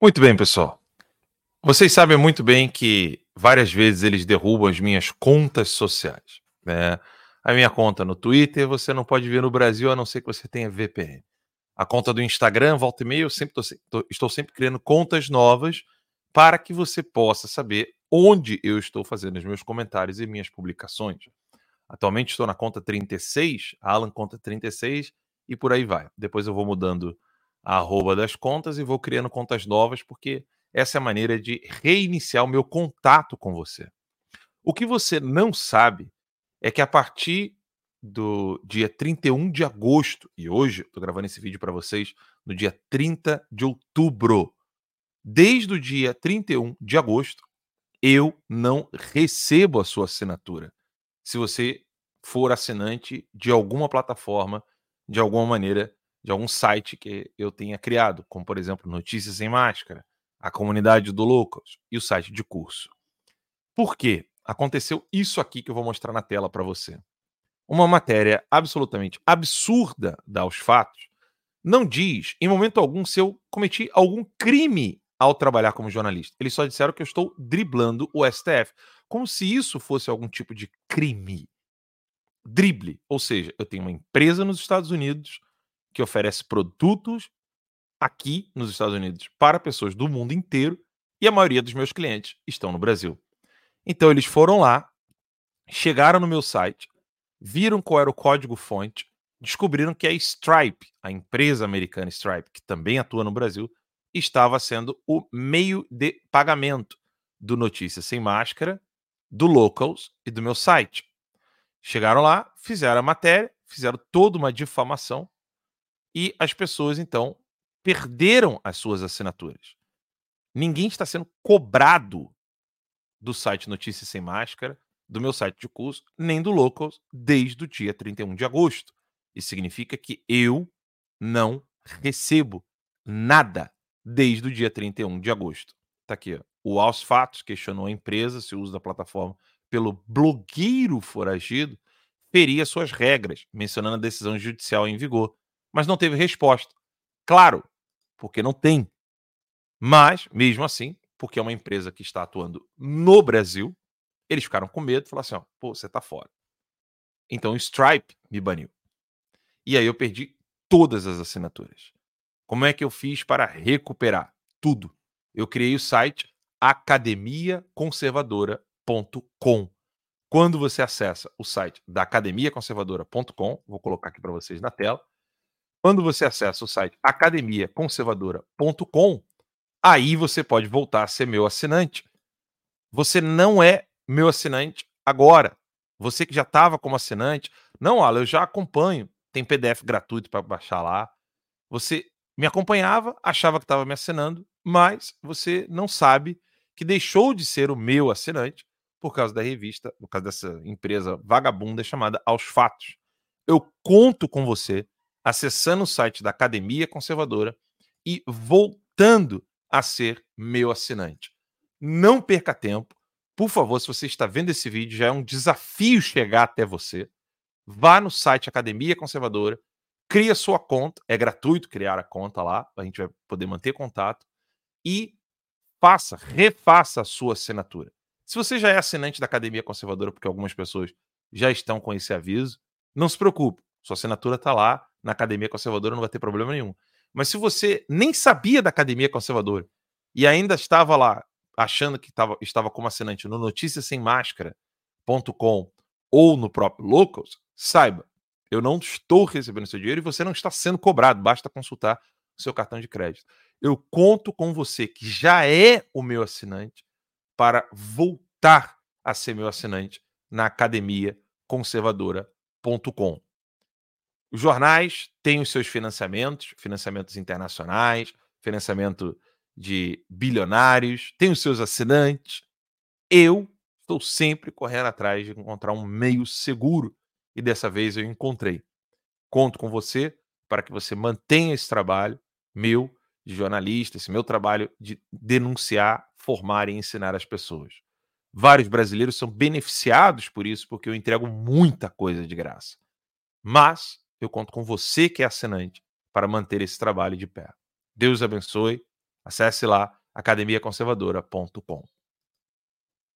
Muito bem, pessoal. Vocês sabem muito bem que várias vezes eles derrubam as minhas contas sociais. Né? A minha conta no Twitter você não pode ver no Brasil a não ser que você tenha VPN. A conta do Instagram, volta e meia, eu sempre tô, estou sempre criando contas novas para que você possa saber onde eu estou fazendo os meus comentários e minhas publicações. Atualmente estou na conta 36, Alan conta 36 e por aí vai. Depois eu vou mudando arroba das contas e vou criando contas novas, porque essa é a maneira de reiniciar o meu contato com você. O que você não sabe é que a partir do dia 31 de agosto, e hoje estou gravando esse vídeo para vocês no dia 30 de outubro, desde o dia 31 de agosto, eu não recebo a sua assinatura. Se você for assinante de alguma plataforma, de alguma maneira, de algum site que eu tenha criado, como por exemplo Notícias Sem Máscara, a comunidade do Locals e o site de curso. Por quê? Aconteceu isso aqui que eu vou mostrar na tela para você. Uma matéria absolutamente absurda da Aos Fatos não diz, em momento algum, se eu cometi algum crime ao trabalhar como jornalista. Eles só disseram que eu estou driblando o STF, como se isso fosse algum tipo de crime. Drible, ou seja, eu tenho uma empresa nos Estados Unidos que oferece produtos aqui nos Estados Unidos para pessoas do mundo inteiro e a maioria dos meus clientes estão no Brasil. Então eles foram lá, chegaram no meu site, viram qual era o código-fonte, descobriram que a Stripe, a empresa americana Stripe, que também atua no Brasil, estava sendo o meio de pagamento do Notícias Sem Máscara, do Locals e do meu site. Chegaram lá, fizeram a matéria, fizeram toda uma difamação e as pessoas então perderam as suas assinaturas. Ninguém está sendo cobrado do site Notícias Sem Máscara, do meu site de curso, nem do Locals desde o dia 31 de agosto. Isso significa que eu não recebo nada desde o dia 31 de agosto. Tá aqui, ó. O Aos Fatos questionou a empresa se o uso da plataforma pelo blogueiro foragido feria suas regras, mencionando a decisão judicial em vigor, mas não teve resposta. Claro, porque não tem. Mas, mesmo assim, porque é uma empresa que está atuando no Brasil, eles ficaram com medo e falaram assim: ó, pô, você tá fora. Então o Stripe me baniu. E aí eu perdi todas as assinaturas. Como é que eu fiz para recuperar? Tudo. Eu criei o site academiaconservadora.com. Quando você acessa o site da academiaconservadora.com, vou colocar aqui para vocês na tela. Quando você acessa o site academiaconservadora.com, aí você pode voltar a ser meu assinante. Você não é meu assinante agora. Você que já estava como assinante, não, Alan, eu já acompanho. Tem PDF gratuito para baixar lá. Você me acompanhava, achava que estava me assinando, mas você não sabe que deixou de ser o meu assinante por causa da revista, por causa dessa empresa vagabunda chamada Aos Fatos. Eu conto com você acessando o site da Academia Conservadora e voltando a ser meu assinante. Não perca tempo. Por favor, se você está vendo esse vídeo, já é um desafio chegar até você. Vá no site Academia Conservadora, cria sua conta, é gratuito criar a conta lá, a gente vai poder manter contato e faça, refaça a sua assinatura. Se você já é assinante da Academia Conservadora, porque algumas pessoas já estão com esse aviso, não se preocupe, sua assinatura está lá na Academia Conservadora, não vai ter problema nenhum. Mas se você nem sabia da Academia Conservadora e ainda estava lá achando que tava, estava como assinante no noticiasemmáscara.com ou no próprio Locals, saiba, eu não estou recebendo seu dinheiro e você não está sendo cobrado. Basta consultar o seu cartão de crédito. Eu conto com você que já é o meu assinante para voltar a ser meu assinante na academia conservadora.com. Os jornais têm os seus financiamentos, financiamentos internacionais, financiamento de bilionários, tem os seus assinantes. Eu estou sempre correndo atrás de encontrar um meio seguro e dessa vez eu encontrei. Conto com você para que você mantenha esse trabalho meu de jornalista, esse meu trabalho de denunciar, formar e ensinar as pessoas. Vários brasileiros são beneficiados por isso, porque eu entrego muita coisa de graça. Mas eu conto com você que é assinante para manter esse trabalho de pé. Deus abençoe. Acesse lá academiaconservadora.com.